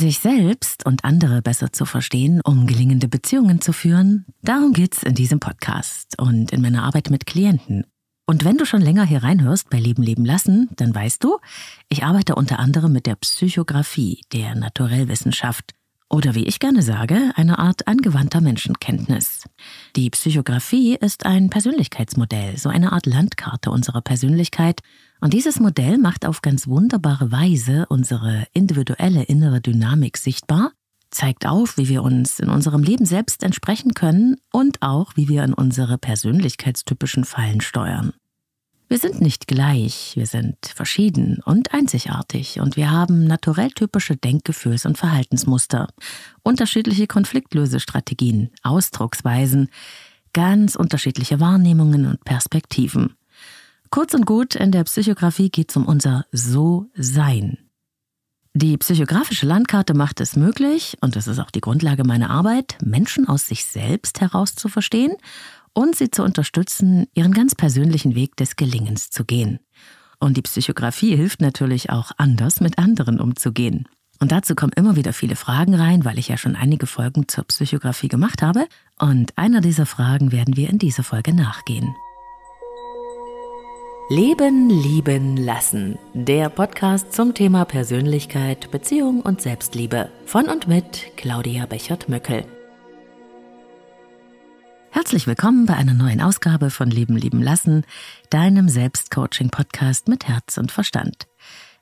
Sich selbst und andere besser zu verstehen, um gelingende Beziehungen zu führen, darum geht's in diesem Podcast und in meiner Arbeit mit Klienten. Und wenn du schon länger hier reinhörst bei Leben leben lassen, dann weißt du, ich arbeite unter anderem mit der Psychographie, der Naturellwissenschaft oder wie ich gerne sage, eine Art angewandter Menschenkenntnis. Die Psychographie ist ein Persönlichkeitsmodell, so eine Art Landkarte unserer Persönlichkeit, und dieses Modell macht auf ganz wunderbare Weise unsere individuelle innere Dynamik sichtbar, zeigt auf, wie wir uns in unserem Leben selbst entsprechen können und auch, wie wir in unsere persönlichkeitstypischen Fallen steuern. Wir sind nicht gleich, wir sind verschieden und einzigartig und wir haben naturell typische Denkgefühls- und Verhaltensmuster, unterschiedliche Konfliktlösestrategien, Ausdrucksweisen, ganz unterschiedliche Wahrnehmungen und Perspektiven. Kurz und gut, in der Psychografie geht es um unser So-Sein. Die psychografische Landkarte macht es möglich, und das ist auch die Grundlage meiner Arbeit, Menschen aus sich selbst herauszuverstehen und sie zu unterstützen, ihren ganz persönlichen Weg des Gelingens zu gehen. Und die Psychografie hilft natürlich auch anders mit anderen umzugehen. Und dazu kommen immer wieder viele Fragen rein, weil ich ja schon einige Folgen zur Psychografie gemacht habe. Und einer dieser Fragen werden wir in dieser Folge nachgehen. Leben, lieben, lassen. Der Podcast zum Thema Persönlichkeit, Beziehung und Selbstliebe. Von und mit Claudia Bechert-Möckel. Herzlich willkommen bei einer neuen Ausgabe von Leben, lieben, lassen, deinem Selbstcoaching-Podcast mit Herz und Verstand.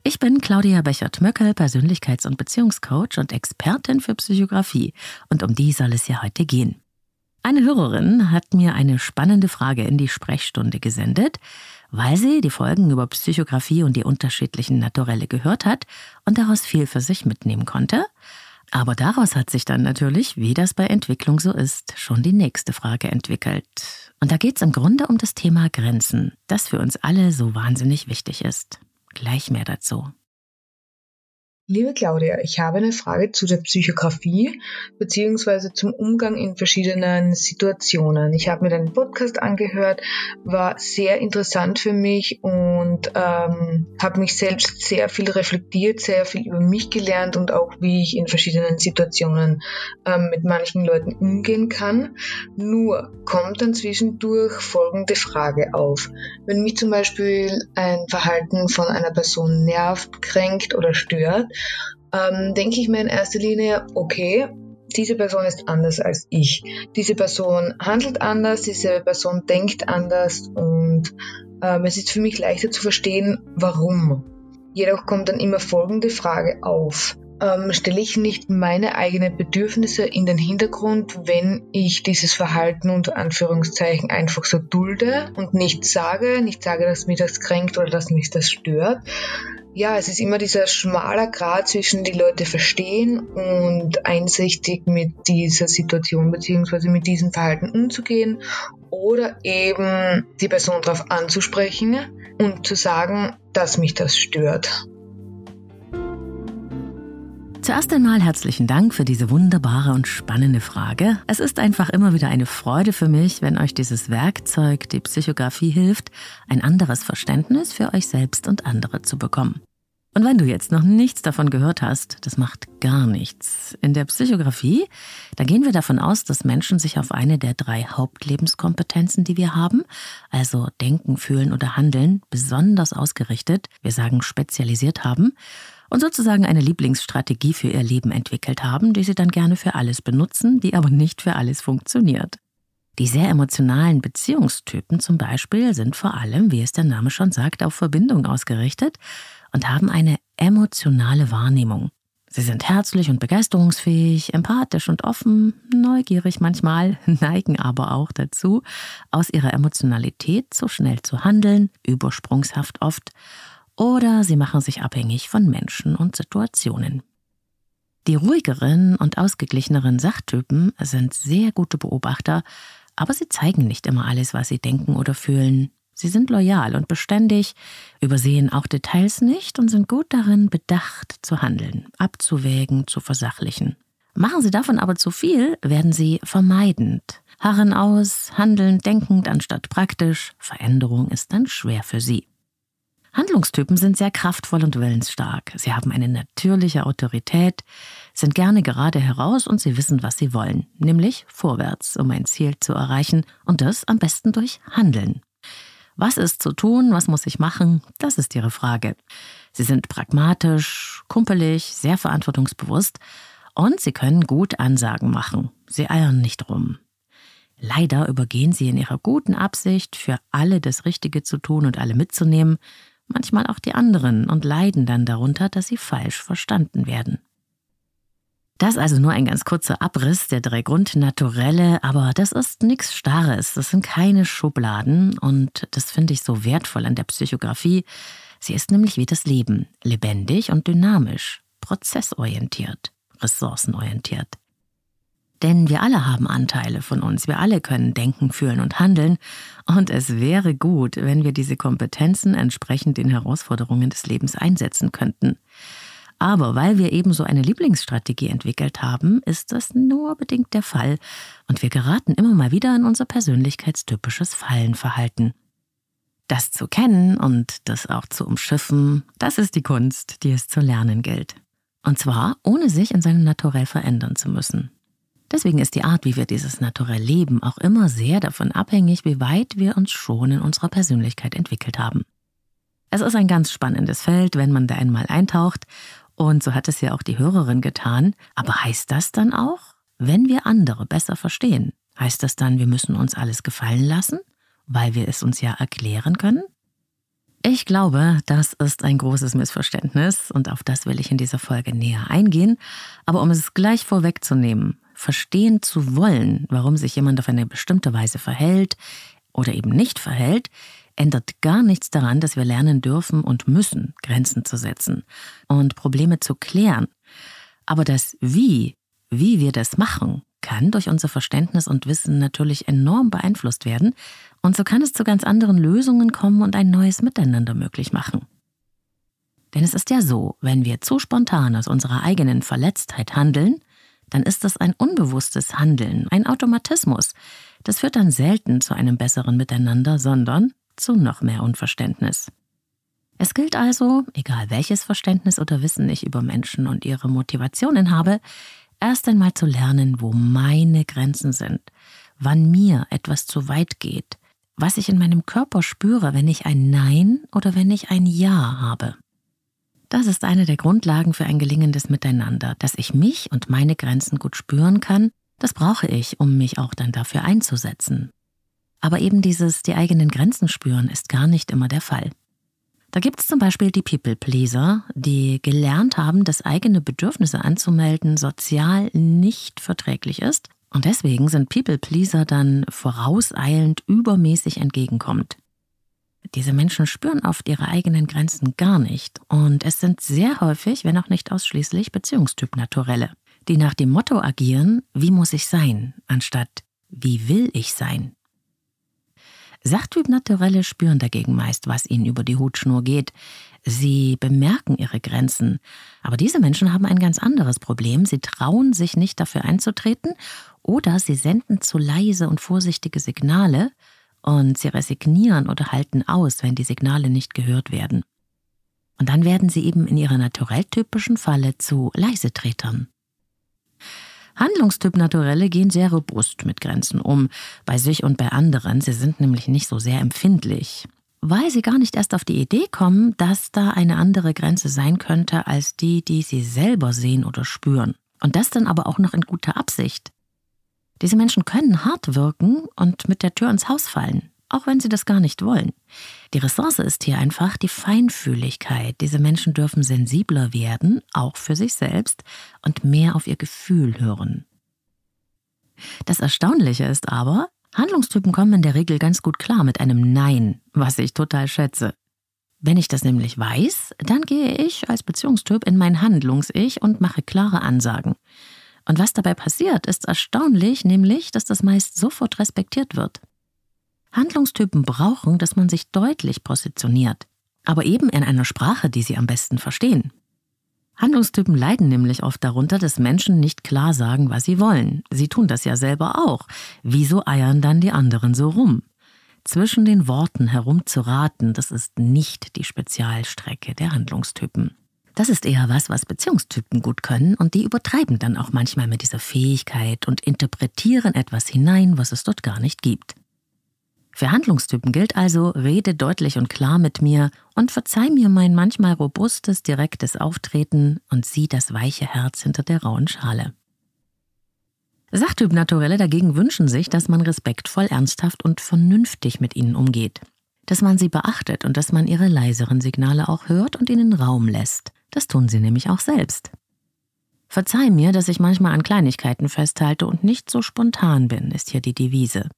Ich bin Claudia Bechert-Möckel, Persönlichkeits- und Beziehungscoach und Expertin für Psychografie. Und um die soll es ja heute gehen. Eine Hörerin hat mir eine spannende Frage in die Sprechstunde gesendet, weil sie die Folgen über Psychografie und die unterschiedlichen Naturelle gehört hat und daraus viel für sich mitnehmen konnte. Aber daraus hat sich dann natürlich, wie das bei Entwicklung so ist, schon die nächste Frage entwickelt. Und da geht es im Grunde um das Thema Grenzen, das für uns alle so wahnsinnig wichtig ist. Gleich mehr dazu. Liebe Claudia, ich habe eine Frage zu der Psychografie beziehungsweise zum Umgang in verschiedenen Situationen. Ich habe mir deinen Podcast angehört, war sehr interessant für mich und ähm, habe mich selbst sehr viel reflektiert, sehr viel über mich gelernt und auch wie ich in verschiedenen Situationen ähm, mit manchen Leuten umgehen kann. Nur kommt dann zwischendurch folgende Frage auf. Wenn mich zum Beispiel ein Verhalten von einer Person nervt, kränkt oder stört, ähm, denke ich mir in erster Linie, okay, diese Person ist anders als ich. Diese Person handelt anders, diese Person denkt anders und ähm, es ist für mich leichter zu verstehen, warum. Jedoch kommt dann immer folgende Frage auf. Ähm, stelle ich nicht meine eigenen Bedürfnisse in den Hintergrund, wenn ich dieses Verhalten unter Anführungszeichen einfach so dulde und nicht sage, nicht sage, dass mich das kränkt oder dass mich das stört, ja, es ist immer dieser schmaler Grad zwischen die Leute verstehen und einsichtig mit dieser Situation bzw. mit diesem Verhalten umzugehen oder eben die Person darauf anzusprechen und zu sagen, dass mich das stört. Zuerst einmal herzlichen Dank für diese wunderbare und spannende Frage. Es ist einfach immer wieder eine Freude für mich, wenn euch dieses Werkzeug, die Psychografie hilft, ein anderes Verständnis für euch selbst und andere zu bekommen. Und wenn du jetzt noch nichts davon gehört hast, das macht gar nichts. In der Psychografie, da gehen wir davon aus, dass Menschen sich auf eine der drei Hauptlebenskompetenzen, die wir haben, also denken, fühlen oder handeln, besonders ausgerichtet, wir sagen spezialisiert haben und sozusagen eine Lieblingsstrategie für ihr Leben entwickelt haben, die sie dann gerne für alles benutzen, die aber nicht für alles funktioniert. Die sehr emotionalen Beziehungstypen zum Beispiel sind vor allem, wie es der Name schon sagt, auf Verbindung ausgerichtet und haben eine emotionale Wahrnehmung. Sie sind herzlich und begeisterungsfähig, empathisch und offen, neugierig manchmal, neigen aber auch dazu, aus ihrer Emotionalität so schnell zu handeln, übersprungshaft oft oder sie machen sich abhängig von Menschen und Situationen. Die ruhigeren und ausgeglicheneren Sachtypen sind sehr gute Beobachter, aber sie zeigen nicht immer alles, was sie denken oder fühlen. Sie sind loyal und beständig, übersehen auch Details nicht und sind gut darin, bedacht zu handeln, abzuwägen, zu versachlichen. Machen sie davon aber zu viel, werden sie vermeidend, harren aus, handeln denkend anstatt praktisch, Veränderung ist dann schwer für sie. Handlungstypen sind sehr kraftvoll und willensstark. Sie haben eine natürliche Autorität, sind gerne gerade heraus und sie wissen, was sie wollen, nämlich vorwärts, um ein Ziel zu erreichen und das am besten durch Handeln. Was ist zu tun, was muss ich machen, das ist ihre Frage. Sie sind pragmatisch, kumpelig, sehr verantwortungsbewusst und sie können gut Ansagen machen. Sie eiern nicht rum. Leider übergehen sie in ihrer guten Absicht, für alle das Richtige zu tun und alle mitzunehmen, manchmal auch die anderen und leiden dann darunter, dass sie falsch verstanden werden. Das also nur ein ganz kurzer Abriss der drei Grundnaturelle, aber das ist nichts Starres, das sind keine Schubladen und das finde ich so wertvoll an der Psychografie. Sie ist nämlich wie das Leben, lebendig und dynamisch, prozessorientiert, ressourcenorientiert. Denn wir alle haben Anteile von uns, wir alle können denken, fühlen und handeln, und es wäre gut, wenn wir diese Kompetenzen entsprechend den Herausforderungen des Lebens einsetzen könnten. Aber weil wir eben so eine Lieblingsstrategie entwickelt haben, ist das nur bedingt der Fall, und wir geraten immer mal wieder in unser persönlichkeitstypisches Fallenverhalten. Das zu kennen und das auch zu umschiffen, das ist die Kunst, die es zu lernen gilt. Und zwar ohne sich in seinem Naturell verändern zu müssen. Deswegen ist die Art, wie wir dieses Naturell leben, auch immer sehr davon abhängig, wie weit wir uns schon in unserer Persönlichkeit entwickelt haben. Es ist ein ganz spannendes Feld, wenn man da einmal eintaucht, und so hat es ja auch die Hörerin getan. Aber heißt das dann auch, wenn wir andere besser verstehen, heißt das dann, wir müssen uns alles gefallen lassen, weil wir es uns ja erklären können? Ich glaube, das ist ein großes Missverständnis und auf das will ich in dieser Folge näher eingehen. Aber um es gleich vorwegzunehmen, verstehen zu wollen, warum sich jemand auf eine bestimmte Weise verhält oder eben nicht verhält, ändert gar nichts daran, dass wir lernen dürfen und müssen, Grenzen zu setzen und Probleme zu klären. Aber das Wie, wie wir das machen, kann durch unser Verständnis und Wissen natürlich enorm beeinflusst werden und so kann es zu ganz anderen Lösungen kommen und ein neues Miteinander möglich machen. Denn es ist ja so, wenn wir zu spontan aus unserer eigenen Verletztheit handeln, dann ist das ein unbewusstes Handeln, ein Automatismus. Das führt dann selten zu einem besseren Miteinander, sondern zu noch mehr Unverständnis. Es gilt also, egal welches Verständnis oder Wissen ich über Menschen und ihre Motivationen habe, erst einmal zu lernen, wo meine Grenzen sind, wann mir etwas zu weit geht, was ich in meinem Körper spüre, wenn ich ein Nein oder wenn ich ein Ja habe. Das ist eine der Grundlagen für ein gelingendes Miteinander, dass ich mich und meine Grenzen gut spüren kann, das brauche ich, um mich auch dann dafür einzusetzen. Aber eben dieses die eigenen Grenzen spüren ist gar nicht immer der Fall. Da gibt es zum Beispiel die People-Pleaser, die gelernt haben, dass eigene Bedürfnisse anzumelden sozial nicht verträglich ist und deswegen sind People-Pleaser dann vorauseilend übermäßig entgegenkommt. Diese Menschen spüren oft ihre eigenen Grenzen gar nicht und es sind sehr häufig, wenn auch nicht ausschließlich, Beziehungstyp-Naturelle, die nach dem Motto agieren, wie muss ich sein, anstatt wie will ich sein. Sachtyp-Naturelle spüren dagegen meist, was ihnen über die Hutschnur geht. Sie bemerken ihre Grenzen. Aber diese Menschen haben ein ganz anderes Problem. Sie trauen sich nicht dafür einzutreten oder sie senden zu leise und vorsichtige Signale und sie resignieren oder halten aus, wenn die Signale nicht gehört werden. Und dann werden sie eben in ihrer naturelltypischen Falle zu Leisetretern. Handlungstyp Naturelle gehen sehr robust mit Grenzen um, bei sich und bei anderen. Sie sind nämlich nicht so sehr empfindlich, weil sie gar nicht erst auf die Idee kommen, dass da eine andere Grenze sein könnte als die, die sie selber sehen oder spüren. Und das dann aber auch noch in guter Absicht. Diese Menschen können hart wirken und mit der Tür ins Haus fallen auch wenn sie das gar nicht wollen. Die Ressource ist hier einfach die Feinfühligkeit. Diese Menschen dürfen sensibler werden, auch für sich selbst, und mehr auf ihr Gefühl hören. Das Erstaunliche ist aber, Handlungstypen kommen in der Regel ganz gut klar mit einem Nein, was ich total schätze. Wenn ich das nämlich weiß, dann gehe ich als Beziehungstyp in mein Handlungs-Ich und mache klare Ansagen. Und was dabei passiert, ist erstaunlich, nämlich, dass das meist sofort respektiert wird. Handlungstypen brauchen, dass man sich deutlich positioniert, aber eben in einer Sprache, die sie am besten verstehen. Handlungstypen leiden nämlich oft darunter, dass Menschen nicht klar sagen, was sie wollen. Sie tun das ja selber auch. Wieso eiern dann die anderen so rum? zwischen den Worten herumzuraten, das ist nicht die Spezialstrecke der Handlungstypen. Das ist eher was, was Beziehungstypen gut können und die übertreiben dann auch manchmal mit dieser Fähigkeit und interpretieren etwas hinein, was es dort gar nicht gibt. Für Handlungstypen gilt also, rede deutlich und klar mit mir und verzeih mir mein manchmal robustes, direktes Auftreten und sieh das weiche Herz hinter der rauen Schale. Sachtyp Naturelle dagegen wünschen sich, dass man respektvoll, ernsthaft und vernünftig mit ihnen umgeht. Dass man sie beachtet und dass man ihre leiseren Signale auch hört und ihnen Raum lässt. Das tun sie nämlich auch selbst. Verzeih mir, dass ich manchmal an Kleinigkeiten festhalte und nicht so spontan bin, ist hier die Devise.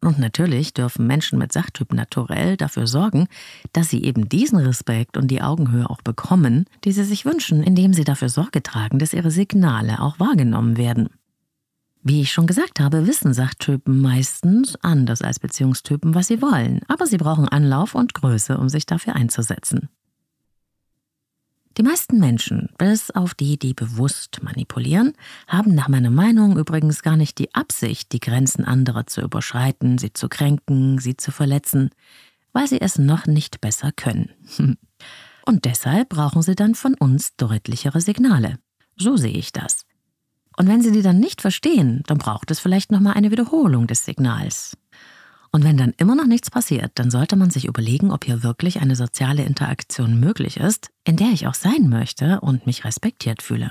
Und natürlich dürfen Menschen mit Sachtyp naturell dafür sorgen, dass sie eben diesen Respekt und die Augenhöhe auch bekommen, die sie sich wünschen, indem sie dafür Sorge tragen, dass ihre Signale auch wahrgenommen werden. Wie ich schon gesagt habe, wissen Sachtypen meistens anders als Beziehungstypen, was sie wollen, aber sie brauchen Anlauf und Größe, um sich dafür einzusetzen. Die meisten Menschen, bis auf die, die bewusst manipulieren, haben nach meiner Meinung übrigens gar nicht die Absicht, die Grenzen anderer zu überschreiten, sie zu kränken, sie zu verletzen, weil sie es noch nicht besser können. Und deshalb brauchen sie dann von uns deutlichere Signale. So sehe ich das. Und wenn sie die dann nicht verstehen, dann braucht es vielleicht nochmal eine Wiederholung des Signals. Und wenn dann immer noch nichts passiert, dann sollte man sich überlegen, ob hier wirklich eine soziale Interaktion möglich ist, in der ich auch sein möchte und mich respektiert fühle.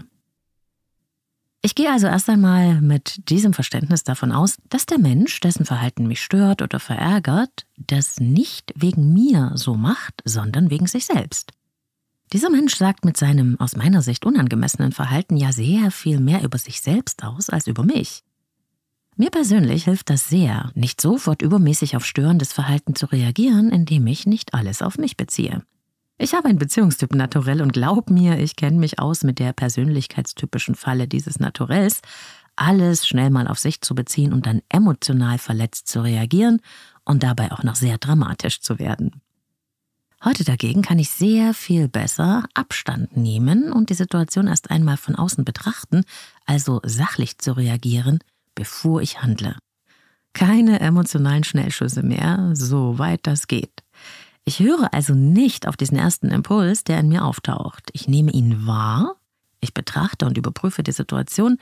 Ich gehe also erst einmal mit diesem Verständnis davon aus, dass der Mensch, dessen Verhalten mich stört oder verärgert, das nicht wegen mir so macht, sondern wegen sich selbst. Dieser Mensch sagt mit seinem aus meiner Sicht unangemessenen Verhalten ja sehr viel mehr über sich selbst aus als über mich. Mir persönlich hilft das sehr, nicht sofort übermäßig auf störendes Verhalten zu reagieren, indem ich nicht alles auf mich beziehe. Ich habe ein Beziehungstyp Naturell und glaub mir, ich kenne mich aus mit der persönlichkeitstypischen Falle dieses Naturells, alles schnell mal auf sich zu beziehen und dann emotional verletzt zu reagieren und dabei auch noch sehr dramatisch zu werden. Heute dagegen kann ich sehr viel besser Abstand nehmen und die Situation erst einmal von außen betrachten, also sachlich zu reagieren, bevor ich handle. Keine emotionalen Schnellschüsse mehr, soweit das geht. Ich höre also nicht auf diesen ersten Impuls, der in mir auftaucht. Ich nehme ihn wahr, ich betrachte und überprüfe die Situation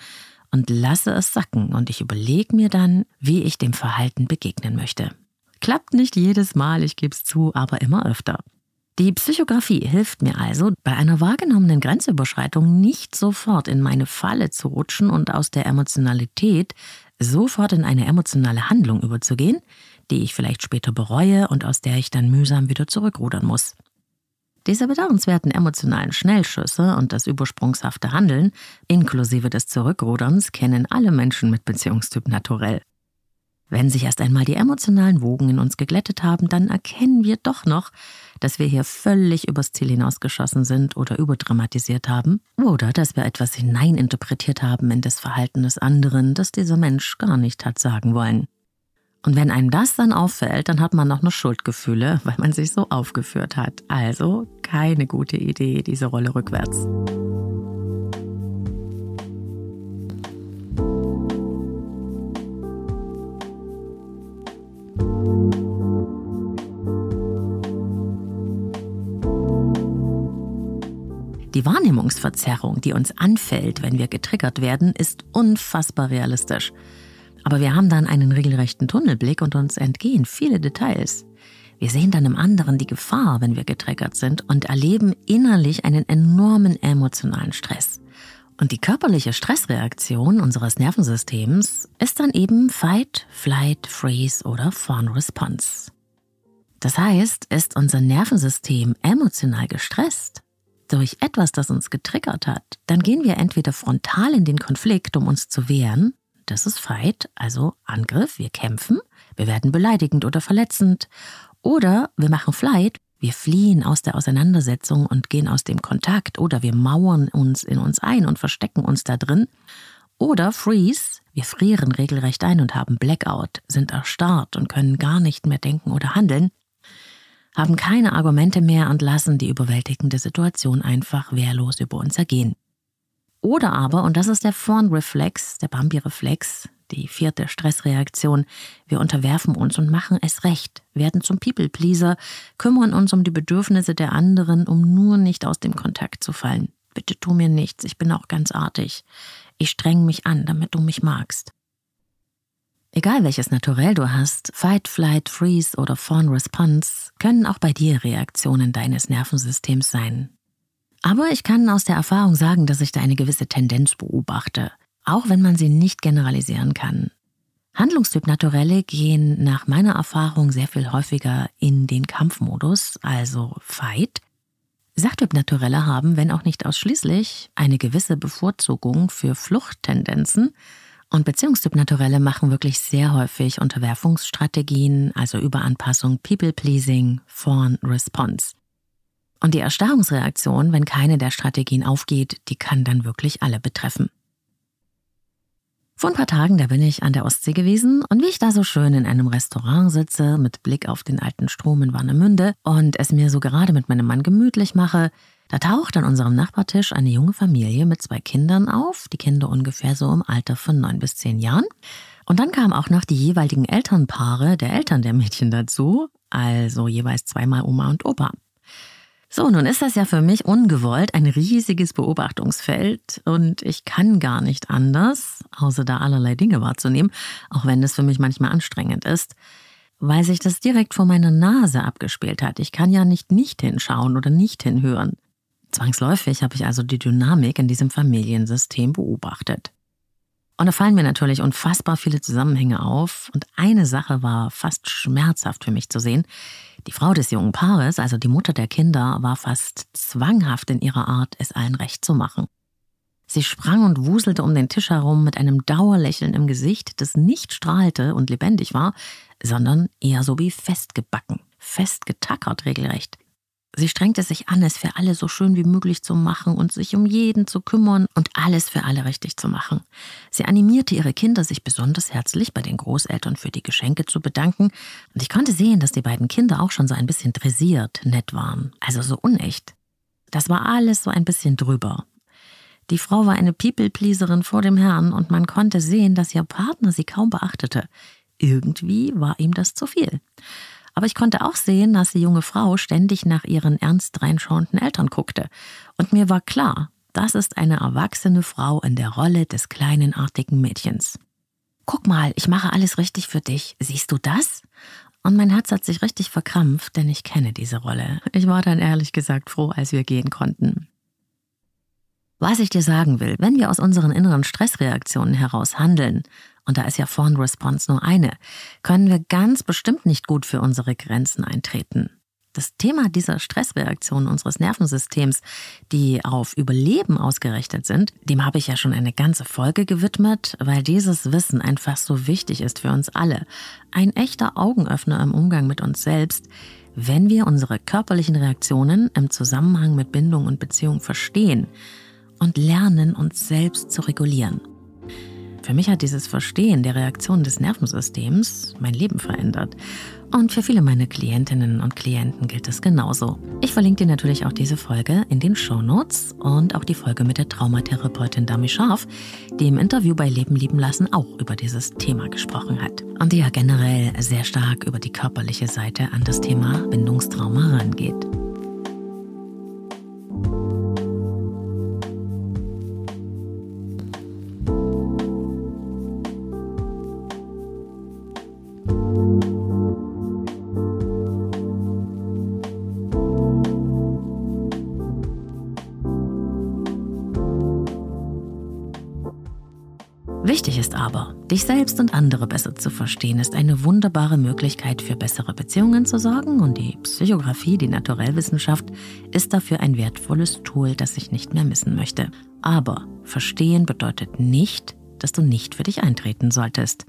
und lasse es sacken und ich überlege mir dann, wie ich dem Verhalten begegnen möchte. Klappt nicht jedes Mal, ich gebe es zu, aber immer öfter. Die Psychografie hilft mir also, bei einer wahrgenommenen Grenzüberschreitung nicht sofort in meine Falle zu rutschen und aus der Emotionalität sofort in eine emotionale Handlung überzugehen, die ich vielleicht später bereue und aus der ich dann mühsam wieder zurückrudern muss. Diese bedauernswerten emotionalen Schnellschüsse und das übersprungshafte Handeln, inklusive des Zurückruderns, kennen alle Menschen mit Beziehungstyp naturell. Wenn sich erst einmal die emotionalen Wogen in uns geglättet haben, dann erkennen wir doch noch, dass wir hier völlig übers Ziel hinausgeschossen sind oder überdramatisiert haben oder dass wir etwas hineininterpretiert haben in das Verhalten des anderen, das dieser Mensch gar nicht hat sagen wollen. Und wenn einem das dann auffällt, dann hat man noch nur Schuldgefühle, weil man sich so aufgeführt hat. Also keine gute Idee, diese Rolle rückwärts. Die Wahrnehmungsverzerrung, die uns anfällt, wenn wir getriggert werden, ist unfassbar realistisch. Aber wir haben dann einen regelrechten Tunnelblick und uns entgehen viele Details. Wir sehen dann im anderen die Gefahr, wenn wir getriggert sind und erleben innerlich einen enormen emotionalen Stress. Und die körperliche Stressreaktion unseres Nervensystems ist dann eben Fight, Flight, Freeze oder Fawn Response. Das heißt, ist unser Nervensystem emotional gestresst, durch etwas, das uns getriggert hat, dann gehen wir entweder frontal in den Konflikt, um uns zu wehren, das ist Fight, also Angriff, wir kämpfen, wir werden beleidigend oder verletzend, oder wir machen Flight, wir fliehen aus der Auseinandersetzung und gehen aus dem Kontakt, oder wir mauern uns in uns ein und verstecken uns da drin, oder Freeze, wir frieren regelrecht ein und haben Blackout, sind erstarrt und können gar nicht mehr denken oder handeln, haben keine Argumente mehr und lassen die überwältigende Situation einfach wehrlos über uns ergehen. Oder aber, und das ist der Fawn-Reflex, der Bambi-Reflex, die vierte Stressreaktion. Wir unterwerfen uns und machen es recht, werden zum People-Pleaser, kümmern uns um die Bedürfnisse der anderen, um nur nicht aus dem Kontakt zu fallen. Bitte tu mir nichts, ich bin auch ganz artig. Ich streng mich an, damit du mich magst. Egal welches Naturell du hast, Fight, Flight, Freeze oder Fawn Response, können auch bei dir Reaktionen deines Nervensystems sein. Aber ich kann aus der Erfahrung sagen, dass ich da eine gewisse Tendenz beobachte, auch wenn man sie nicht generalisieren kann. Handlungstyp Naturelle gehen nach meiner Erfahrung sehr viel häufiger in den Kampfmodus, also Fight. Sachtyp Naturelle haben, wenn auch nicht ausschließlich, eine gewisse Bevorzugung für Fluchttendenzen und Beziehungstyp Naturelle machen wirklich sehr häufig Unterwerfungsstrategien, also Überanpassung, People-Pleasing, Fawn-Response. Und die Erstarrungsreaktion, wenn keine der Strategien aufgeht, die kann dann wirklich alle betreffen. Vor ein paar Tagen, da bin ich an der Ostsee gewesen und wie ich da so schön in einem Restaurant sitze, mit Blick auf den alten Strom in Warnemünde und es mir so gerade mit meinem Mann gemütlich mache, da taucht an unserem Nachbartisch eine junge Familie mit zwei Kindern auf, die Kinder ungefähr so im Alter von neun bis zehn Jahren. Und dann kamen auch noch die jeweiligen Elternpaare der Eltern der Mädchen dazu, also jeweils zweimal Oma und Opa. So, nun ist das ja für mich ungewollt ein riesiges Beobachtungsfeld und ich kann gar nicht anders, außer da allerlei Dinge wahrzunehmen, auch wenn es für mich manchmal anstrengend ist, weil sich das direkt vor meiner Nase abgespielt hat. Ich kann ja nicht nicht hinschauen oder nicht hinhören. Zwangsläufig habe ich also die Dynamik in diesem Familiensystem beobachtet. Und da fallen mir natürlich unfassbar viele Zusammenhänge auf. Und eine Sache war fast schmerzhaft für mich zu sehen. Die Frau des jungen Paares, also die Mutter der Kinder, war fast zwanghaft in ihrer Art, es allen recht zu machen. Sie sprang und wuselte um den Tisch herum mit einem Dauerlächeln im Gesicht, das nicht strahlte und lebendig war, sondern eher so wie festgebacken, festgetackert regelrecht. Sie strengte sich an, es für alle so schön wie möglich zu machen und sich um jeden zu kümmern und alles für alle richtig zu machen. Sie animierte ihre Kinder, sich besonders herzlich bei den Großeltern für die Geschenke zu bedanken, und ich konnte sehen, dass die beiden Kinder auch schon so ein bisschen dressiert nett waren, also so unecht. Das war alles so ein bisschen drüber. Die Frau war eine People-Pleaserin vor dem Herrn und man konnte sehen, dass ihr Partner sie kaum beachtete. Irgendwie war ihm das zu viel. Aber ich konnte auch sehen, dass die junge Frau ständig nach ihren ernst reinschauenden Eltern guckte. Und mir war klar, das ist eine erwachsene Frau in der Rolle des kleinen artigen Mädchens. Guck mal, ich mache alles richtig für dich. Siehst du das? Und mein Herz hat sich richtig verkrampft, denn ich kenne diese Rolle. Ich war dann ehrlich gesagt froh, als wir gehen konnten. Was ich dir sagen will, wenn wir aus unseren inneren Stressreaktionen heraus handeln, und da ist ja Fawn Response nur eine, können wir ganz bestimmt nicht gut für unsere Grenzen eintreten. Das Thema dieser Stressreaktionen unseres Nervensystems, die auf Überleben ausgerichtet sind, dem habe ich ja schon eine ganze Folge gewidmet, weil dieses Wissen einfach so wichtig ist für uns alle. Ein echter Augenöffner im Umgang mit uns selbst, wenn wir unsere körperlichen Reaktionen im Zusammenhang mit Bindung und Beziehung verstehen und lernen, uns selbst zu regulieren. Für mich hat dieses Verstehen der Reaktion des Nervensystems mein Leben verändert. Und für viele meiner Klientinnen und Klienten gilt es genauso. Ich verlinke dir natürlich auch diese Folge in den Show Notes und auch die Folge mit der Traumatherapeutin Dami Scharf, die im Interview bei Leben lieben lassen auch über dieses Thema gesprochen hat. Und die ja generell sehr stark über die körperliche Seite an das Thema Bindungstrauma rangeht. Dich selbst und andere besser zu verstehen, ist eine wunderbare Möglichkeit für bessere Beziehungen zu sorgen und die Psychografie, die Naturellwissenschaft, ist dafür ein wertvolles Tool, das ich nicht mehr missen möchte. Aber verstehen bedeutet nicht, dass du nicht für dich eintreten solltest.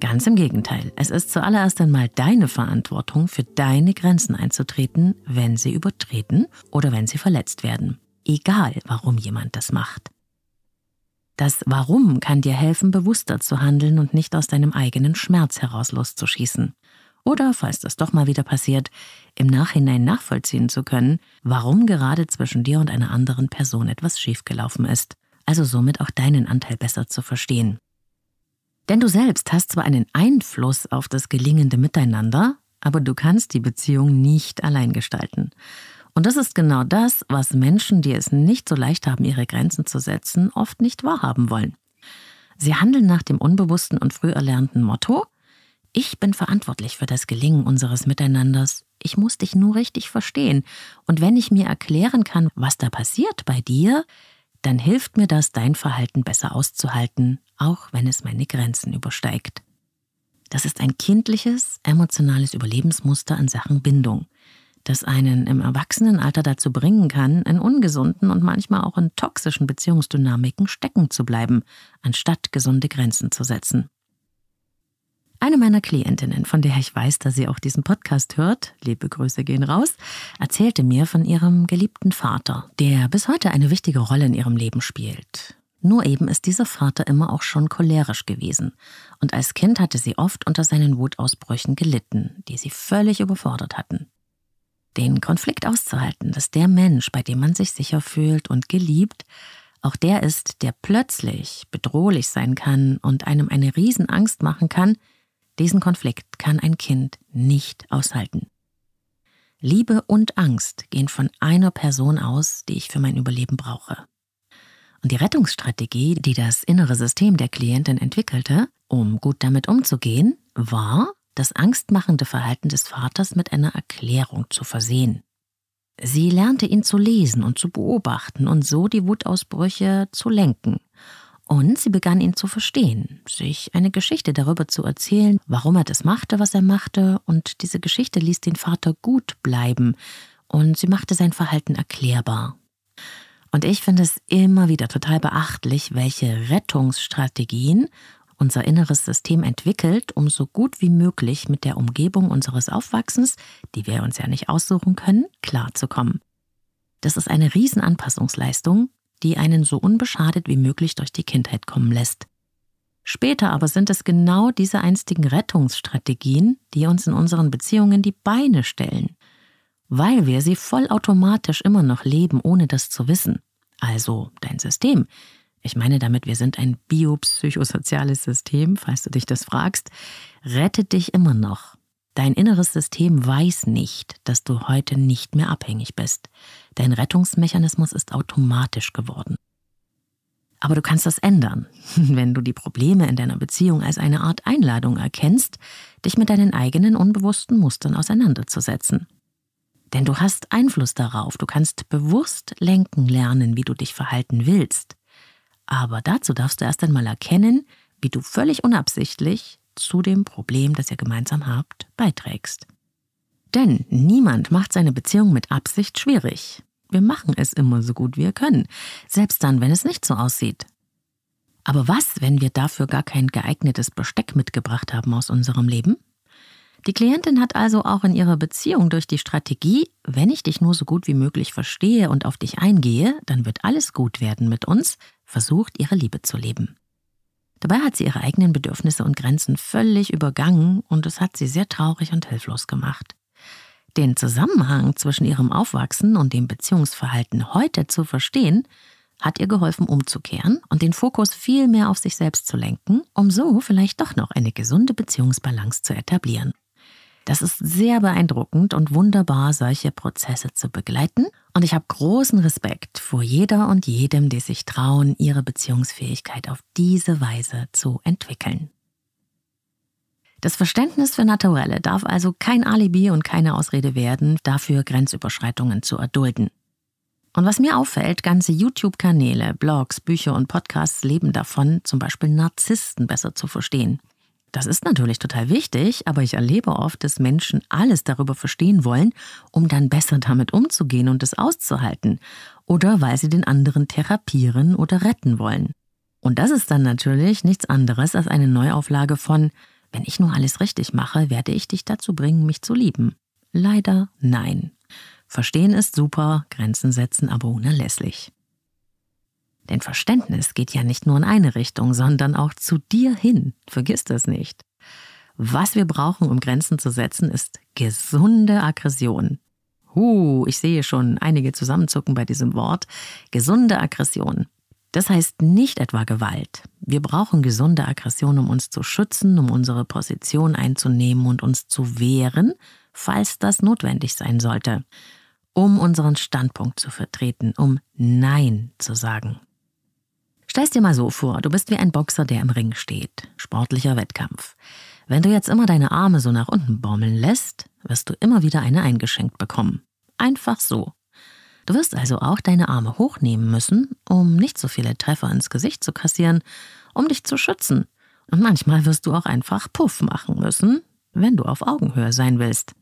Ganz im Gegenteil, es ist zuallererst einmal deine Verantwortung, für deine Grenzen einzutreten, wenn sie übertreten oder wenn sie verletzt werden. Egal, warum jemand das macht. Das Warum kann dir helfen, bewusster zu handeln und nicht aus deinem eigenen Schmerz heraus loszuschießen. Oder, falls das doch mal wieder passiert, im Nachhinein nachvollziehen zu können, warum gerade zwischen dir und einer anderen Person etwas schiefgelaufen ist. Also somit auch deinen Anteil besser zu verstehen. Denn du selbst hast zwar einen Einfluss auf das gelingende Miteinander, aber du kannst die Beziehung nicht allein gestalten. Und das ist genau das, was Menschen, die es nicht so leicht haben, ihre Grenzen zu setzen, oft nicht wahrhaben wollen. Sie handeln nach dem unbewussten und früh erlernten Motto, ich bin verantwortlich für das Gelingen unseres Miteinanders. Ich muss dich nur richtig verstehen. Und wenn ich mir erklären kann, was da passiert bei dir, dann hilft mir das, dein Verhalten besser auszuhalten, auch wenn es meine Grenzen übersteigt. Das ist ein kindliches, emotionales Überlebensmuster in Sachen Bindung das einen im Erwachsenenalter dazu bringen kann, in ungesunden und manchmal auch in toxischen Beziehungsdynamiken stecken zu bleiben, anstatt gesunde Grenzen zu setzen. Eine meiner Klientinnen, von der ich weiß, dass sie auch diesen Podcast hört, liebe Grüße gehen raus, erzählte mir von ihrem geliebten Vater, der bis heute eine wichtige Rolle in ihrem Leben spielt. Nur eben ist dieser Vater immer auch schon cholerisch gewesen. Und als Kind hatte sie oft unter seinen Wutausbrüchen gelitten, die sie völlig überfordert hatten den Konflikt auszuhalten, dass der Mensch, bei dem man sich sicher fühlt und geliebt, auch der ist, der plötzlich bedrohlich sein kann und einem eine Riesenangst machen kann, diesen Konflikt kann ein Kind nicht aushalten. Liebe und Angst gehen von einer Person aus, die ich für mein Überleben brauche. Und die Rettungsstrategie, die das innere System der Klientin entwickelte, um gut damit umzugehen, war, das angstmachende Verhalten des Vaters mit einer Erklärung zu versehen. Sie lernte ihn zu lesen und zu beobachten und so die Wutausbrüche zu lenken. Und sie begann ihn zu verstehen, sich eine Geschichte darüber zu erzählen, warum er das machte, was er machte, und diese Geschichte ließ den Vater gut bleiben, und sie machte sein Verhalten erklärbar. Und ich finde es immer wieder total beachtlich, welche Rettungsstrategien unser inneres System entwickelt, um so gut wie möglich mit der Umgebung unseres Aufwachsens, die wir uns ja nicht aussuchen können, klarzukommen. Das ist eine Riesenanpassungsleistung, die einen so unbeschadet wie möglich durch die Kindheit kommen lässt. Später aber sind es genau diese einstigen Rettungsstrategien, die uns in unseren Beziehungen die Beine stellen, weil wir sie vollautomatisch immer noch leben, ohne das zu wissen. Also dein System, ich meine damit, wir sind ein biopsychosoziales System, falls du dich das fragst, rettet dich immer noch. Dein inneres System weiß nicht, dass du heute nicht mehr abhängig bist. Dein Rettungsmechanismus ist automatisch geworden. Aber du kannst das ändern, wenn du die Probleme in deiner Beziehung als eine Art Einladung erkennst, dich mit deinen eigenen unbewussten Mustern auseinanderzusetzen. Denn du hast Einfluss darauf, du kannst bewusst lenken lernen, wie du dich verhalten willst. Aber dazu darfst du erst einmal erkennen, wie du völlig unabsichtlich zu dem Problem, das ihr gemeinsam habt, beiträgst. Denn niemand macht seine Beziehung mit Absicht schwierig. Wir machen es immer so gut wir können, selbst dann, wenn es nicht so aussieht. Aber was, wenn wir dafür gar kein geeignetes Besteck mitgebracht haben aus unserem Leben? Die Klientin hat also auch in ihrer Beziehung durch die Strategie, wenn ich dich nur so gut wie möglich verstehe und auf dich eingehe, dann wird alles gut werden mit uns, versucht, ihre Liebe zu leben. Dabei hat sie ihre eigenen Bedürfnisse und Grenzen völlig übergangen und es hat sie sehr traurig und hilflos gemacht. Den Zusammenhang zwischen ihrem Aufwachsen und dem Beziehungsverhalten heute zu verstehen, hat ihr geholfen, umzukehren und den Fokus viel mehr auf sich selbst zu lenken, um so vielleicht doch noch eine gesunde Beziehungsbalance zu etablieren. Das ist sehr beeindruckend und wunderbar, solche Prozesse zu begleiten. Und ich habe großen Respekt vor jeder und jedem, die sich trauen, ihre Beziehungsfähigkeit auf diese Weise zu entwickeln. Das Verständnis für Naturelle darf also kein Alibi und keine Ausrede werden, dafür Grenzüberschreitungen zu erdulden. Und was mir auffällt, ganze YouTube-Kanäle, Blogs, Bücher und Podcasts leben davon, zum Beispiel Narzissten besser zu verstehen. Das ist natürlich total wichtig, aber ich erlebe oft, dass Menschen alles darüber verstehen wollen, um dann besser damit umzugehen und es auszuhalten, oder weil sie den anderen therapieren oder retten wollen. Und das ist dann natürlich nichts anderes als eine Neuauflage von Wenn ich nur alles richtig mache, werde ich dich dazu bringen, mich zu lieben. Leider nein. Verstehen ist super, Grenzen setzen aber unerlässlich. Denn Verständnis geht ja nicht nur in eine Richtung, sondern auch zu dir hin. Vergiss das nicht. Was wir brauchen, um Grenzen zu setzen, ist gesunde Aggression. Huh, ich sehe schon einige zusammenzucken bei diesem Wort. Gesunde Aggression. Das heißt nicht etwa Gewalt. Wir brauchen gesunde Aggression, um uns zu schützen, um unsere Position einzunehmen und uns zu wehren, falls das notwendig sein sollte, um unseren Standpunkt zu vertreten, um Nein zu sagen. Stell's dir mal so vor, du bist wie ein Boxer, der im Ring steht. Sportlicher Wettkampf. Wenn du jetzt immer deine Arme so nach unten baumeln lässt, wirst du immer wieder eine eingeschenkt bekommen. Einfach so. Du wirst also auch deine Arme hochnehmen müssen, um nicht so viele Treffer ins Gesicht zu kassieren, um dich zu schützen. Und manchmal wirst du auch einfach Puff machen müssen, wenn du auf Augenhöhe sein willst.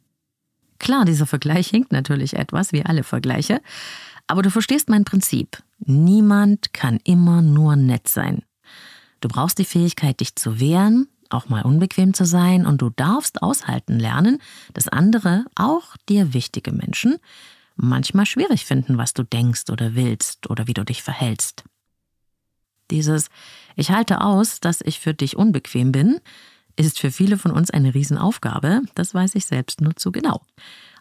Klar, dieser Vergleich hinkt natürlich etwas, wie alle Vergleiche, aber du verstehst mein Prinzip. Niemand kann immer nur nett sein. Du brauchst die Fähigkeit, dich zu wehren, auch mal unbequem zu sein, und du darfst aushalten lernen, dass andere, auch dir wichtige Menschen, manchmal schwierig finden, was du denkst oder willst oder wie du dich verhältst. Dieses Ich halte aus, dass ich für dich unbequem bin, ist für viele von uns eine Riesenaufgabe, das weiß ich selbst nur zu genau.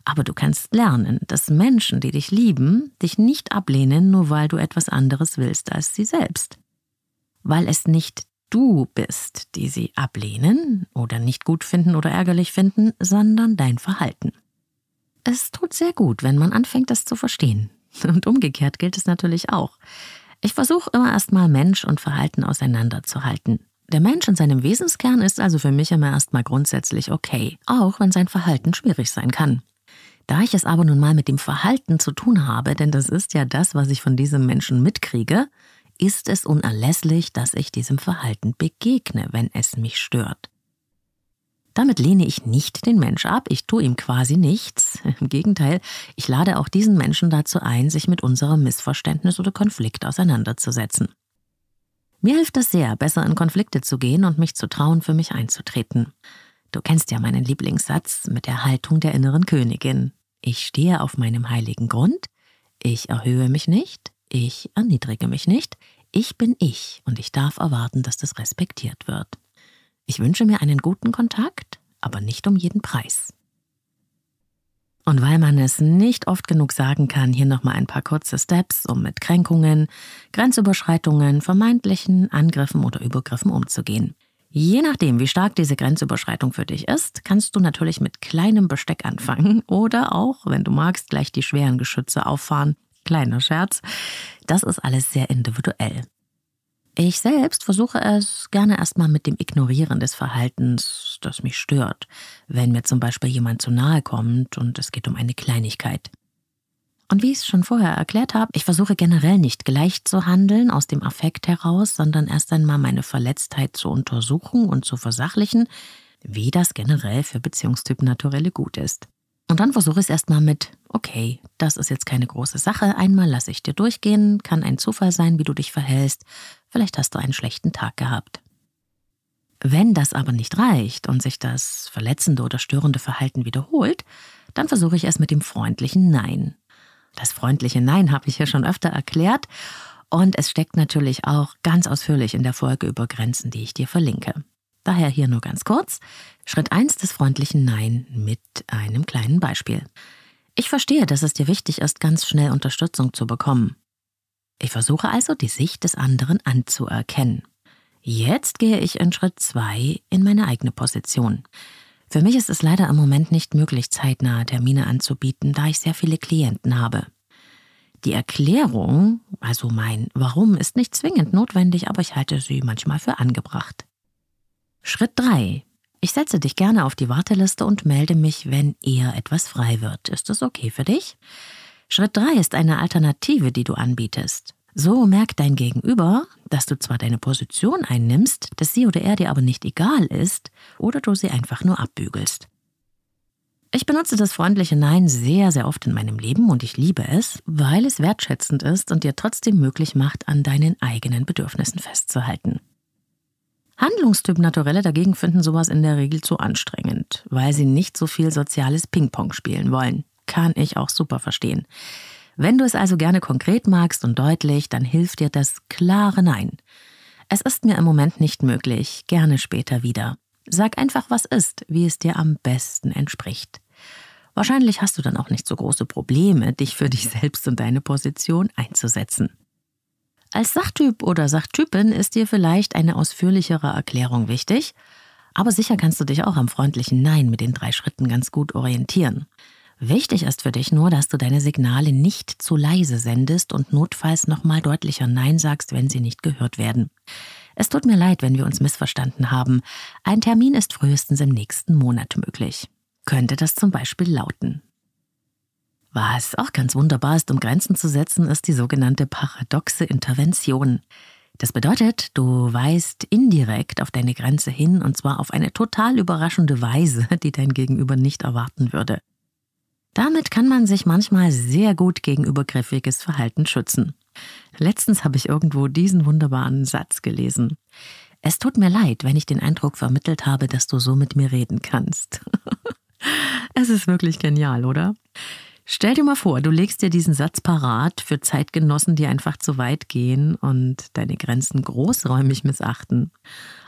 Aber du kannst lernen, dass Menschen, die dich lieben, dich nicht ablehnen, nur weil du etwas anderes willst als sie selbst. Weil es nicht du bist, die sie ablehnen oder nicht gut finden oder ärgerlich finden, sondern dein Verhalten. Es tut sehr gut, wenn man anfängt, das zu verstehen. Und umgekehrt gilt es natürlich auch. Ich versuche immer erstmal Mensch und Verhalten auseinanderzuhalten. Der Mensch in seinem Wesenskern ist also für mich immer erstmal grundsätzlich okay, auch wenn sein Verhalten schwierig sein kann. Da ich es aber nun mal mit dem Verhalten zu tun habe, denn das ist ja das, was ich von diesem Menschen mitkriege, ist es unerlässlich, dass ich diesem Verhalten begegne, wenn es mich stört. Damit lehne ich nicht den Mensch ab, ich tue ihm quasi nichts. Im Gegenteil, ich lade auch diesen Menschen dazu ein, sich mit unserem Missverständnis oder Konflikt auseinanderzusetzen. Mir hilft es sehr, besser in Konflikte zu gehen und mich zu trauen, für mich einzutreten. Du kennst ja meinen Lieblingssatz mit der Haltung der inneren Königin. Ich stehe auf meinem heiligen Grund, ich erhöhe mich nicht, ich erniedrige mich nicht, ich bin ich und ich darf erwarten, dass das respektiert wird. Ich wünsche mir einen guten Kontakt, aber nicht um jeden Preis. Und weil man es nicht oft genug sagen kann, hier nochmal ein paar kurze Steps, um mit Kränkungen, Grenzüberschreitungen, vermeintlichen Angriffen oder Übergriffen umzugehen. Je nachdem, wie stark diese Grenzüberschreitung für dich ist, kannst du natürlich mit kleinem Besteck anfangen oder auch, wenn du magst, gleich die schweren Geschütze auffahren. Kleiner Scherz. Das ist alles sehr individuell. Ich selbst versuche es gerne erstmal mit dem Ignorieren des Verhaltens, das mich stört, wenn mir zum Beispiel jemand zu nahe kommt und es geht um eine Kleinigkeit. Und wie ich es schon vorher erklärt habe, ich versuche generell nicht gleich zu handeln aus dem Affekt heraus, sondern erst einmal meine Verletztheit zu untersuchen und zu versachlichen, wie das generell für Beziehungstypen Naturelle gut ist. Und dann versuche ich es erstmal mit, okay, das ist jetzt keine große Sache, einmal lasse ich dir durchgehen, kann ein Zufall sein, wie du dich verhältst, vielleicht hast du einen schlechten Tag gehabt. Wenn das aber nicht reicht und sich das verletzende oder störende Verhalten wiederholt, dann versuche ich es mit dem freundlichen Nein. Das freundliche Nein habe ich ja schon öfter erklärt und es steckt natürlich auch ganz ausführlich in der Folge über Grenzen, die ich dir verlinke. Daher hier nur ganz kurz. Schritt 1 des freundlichen Nein mit einem kleinen Beispiel. Ich verstehe, dass es dir wichtig ist, ganz schnell Unterstützung zu bekommen. Ich versuche also, die Sicht des anderen anzuerkennen. Jetzt gehe ich in Schritt 2 in meine eigene Position. Für mich ist es leider im Moment nicht möglich, zeitnahe Termine anzubieten, da ich sehr viele Klienten habe. Die Erklärung, also mein Warum, ist nicht zwingend notwendig, aber ich halte sie manchmal für angebracht. Schritt 3. Ich setze dich gerne auf die Warteliste und melde mich, wenn eher etwas frei wird. Ist das okay für dich? Schritt 3 ist eine Alternative, die du anbietest. So merkt dein Gegenüber, dass du zwar deine Position einnimmst, dass sie oder er dir aber nicht egal ist oder du sie einfach nur abbügelst. Ich benutze das freundliche Nein sehr, sehr oft in meinem Leben und ich liebe es, weil es wertschätzend ist und dir trotzdem möglich macht, an deinen eigenen Bedürfnissen festzuhalten. Handlungstyp Naturelle dagegen finden sowas in der Regel zu anstrengend, weil sie nicht so viel soziales Ping-Pong spielen wollen. Kann ich auch super verstehen. Wenn du es also gerne konkret magst und deutlich, dann hilft dir das klare Nein. Es ist mir im Moment nicht möglich, gerne später wieder. Sag einfach, was ist, wie es dir am besten entspricht. Wahrscheinlich hast du dann auch nicht so große Probleme, dich für dich selbst und deine Position einzusetzen. Als Sachtyp oder Sachtypin ist dir vielleicht eine ausführlichere Erklärung wichtig, aber sicher kannst du dich auch am freundlichen Nein mit den drei Schritten ganz gut orientieren. Wichtig ist für dich nur, dass du deine Signale nicht zu leise sendest und notfalls nochmal deutlicher Nein sagst, wenn sie nicht gehört werden. Es tut mir leid, wenn wir uns missverstanden haben. Ein Termin ist frühestens im nächsten Monat möglich. Könnte das zum Beispiel lauten. Was auch ganz wunderbar ist, um Grenzen zu setzen, ist die sogenannte paradoxe Intervention. Das bedeutet, du weist indirekt auf deine Grenze hin und zwar auf eine total überraschende Weise, die dein Gegenüber nicht erwarten würde. Damit kann man sich manchmal sehr gut gegen übergriffiges Verhalten schützen. Letztens habe ich irgendwo diesen wunderbaren Satz gelesen. Es tut mir leid, wenn ich den Eindruck vermittelt habe, dass du so mit mir reden kannst. es ist wirklich genial, oder? Stell dir mal vor, du legst dir diesen Satz parat für Zeitgenossen, die einfach zu weit gehen und deine Grenzen großräumig missachten.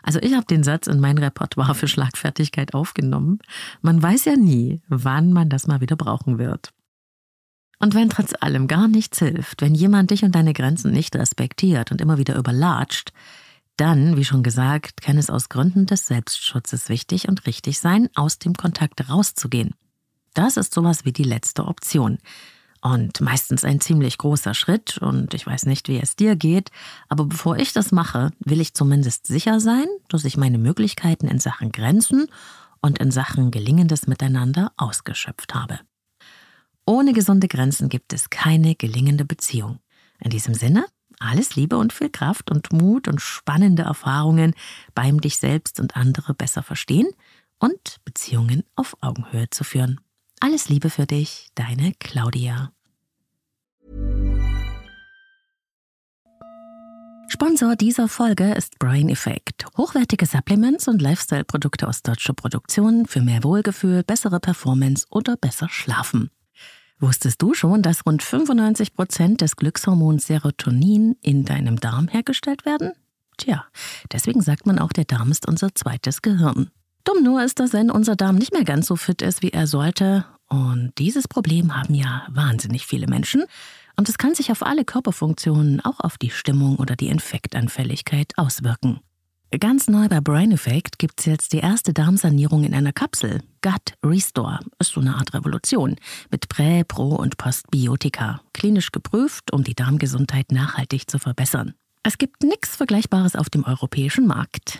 Also ich habe den Satz in mein Repertoire für Schlagfertigkeit aufgenommen. Man weiß ja nie, wann man das mal wieder brauchen wird. Und wenn trotz allem gar nichts hilft, wenn jemand dich und deine Grenzen nicht respektiert und immer wieder überlatscht, dann, wie schon gesagt, kann es aus Gründen des Selbstschutzes wichtig und richtig sein, aus dem Kontakt rauszugehen. Das ist sowas wie die letzte Option. Und meistens ein ziemlich großer Schritt, und ich weiß nicht, wie es dir geht, aber bevor ich das mache, will ich zumindest sicher sein, dass ich meine Möglichkeiten in Sachen Grenzen und in Sachen gelingendes Miteinander ausgeschöpft habe. Ohne gesunde Grenzen gibt es keine gelingende Beziehung. In diesem Sinne, alles Liebe und viel Kraft und Mut und spannende Erfahrungen beim dich selbst und andere besser verstehen und Beziehungen auf Augenhöhe zu führen. Alles Liebe für dich, deine Claudia. Sponsor dieser Folge ist Brain Effect. Hochwertige Supplements und Lifestyle-Produkte aus deutscher Produktion für mehr Wohlgefühl, bessere Performance oder besser Schlafen. Wusstest du schon, dass rund 95 Prozent des Glückshormons Serotonin in deinem Darm hergestellt werden? Tja, deswegen sagt man auch, der Darm ist unser zweites Gehirn. Dumm nur ist, dass wenn unser Darm nicht mehr ganz so fit ist, wie er sollte. Und dieses Problem haben ja wahnsinnig viele Menschen. Und es kann sich auf alle Körperfunktionen, auch auf die Stimmung oder die Infektanfälligkeit auswirken. Ganz neu bei Brain Effect gibt es jetzt die erste Darmsanierung in einer Kapsel. Gut Restore ist so eine Art Revolution mit Prä-, Pro- und Postbiotika. Klinisch geprüft, um die Darmgesundheit nachhaltig zu verbessern. Es gibt nichts Vergleichbares auf dem europäischen Markt.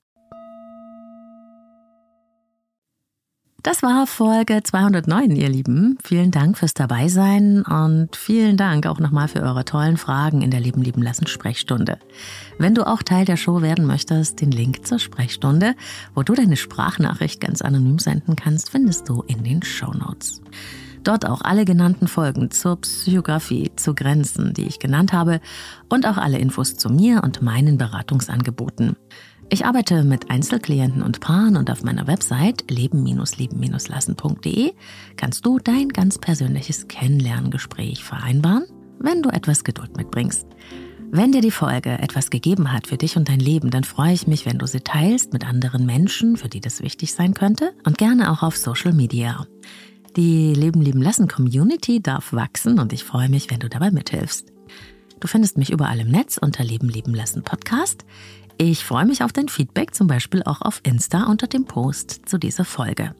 Das war Folge 209, ihr Lieben. Vielen Dank fürs Dabeisein und vielen Dank auch nochmal für eure tollen Fragen in der Leben lieben lassen Sprechstunde. Wenn du auch Teil der Show werden möchtest, den Link zur Sprechstunde, wo du deine Sprachnachricht ganz anonym senden kannst, findest du in den Show Notes. Dort auch alle genannten Folgen zur Psychografie, zu Grenzen, die ich genannt habe, und auch alle Infos zu mir und meinen Beratungsangeboten. Ich arbeite mit Einzelklienten und Paaren und auf meiner Website leben-leben-lassen.de kannst du dein ganz persönliches Kennenlerngespräch vereinbaren, wenn du etwas Geduld mitbringst. Wenn dir die Folge etwas gegeben hat für dich und dein Leben, dann freue ich mich, wenn du sie teilst mit anderen Menschen, für die das wichtig sein könnte und gerne auch auf Social Media. Die Leben lieben lassen Community darf wachsen und ich freue mich, wenn du dabei mithilfst. Du findest mich überall im Netz unter Leben lieben lassen Podcast. Ich freue mich auf dein Feedback, zum Beispiel auch auf Insta unter dem Post zu dieser Folge.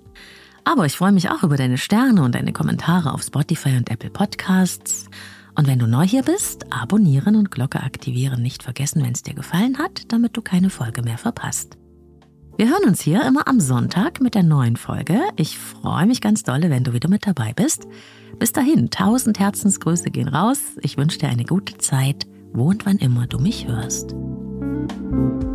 Aber ich freue mich auch über deine Sterne und deine Kommentare auf Spotify und Apple Podcasts. Und wenn du neu hier bist, abonnieren und Glocke aktivieren nicht vergessen, wenn es dir gefallen hat, damit du keine Folge mehr verpasst. Wir hören uns hier immer am Sonntag mit der neuen Folge. Ich freue mich ganz dolle, wenn du wieder mit dabei bist. Bis dahin, tausend Herzensgrüße gehen raus. Ich wünsche dir eine gute Zeit, wo und wann immer du mich hörst. Thank you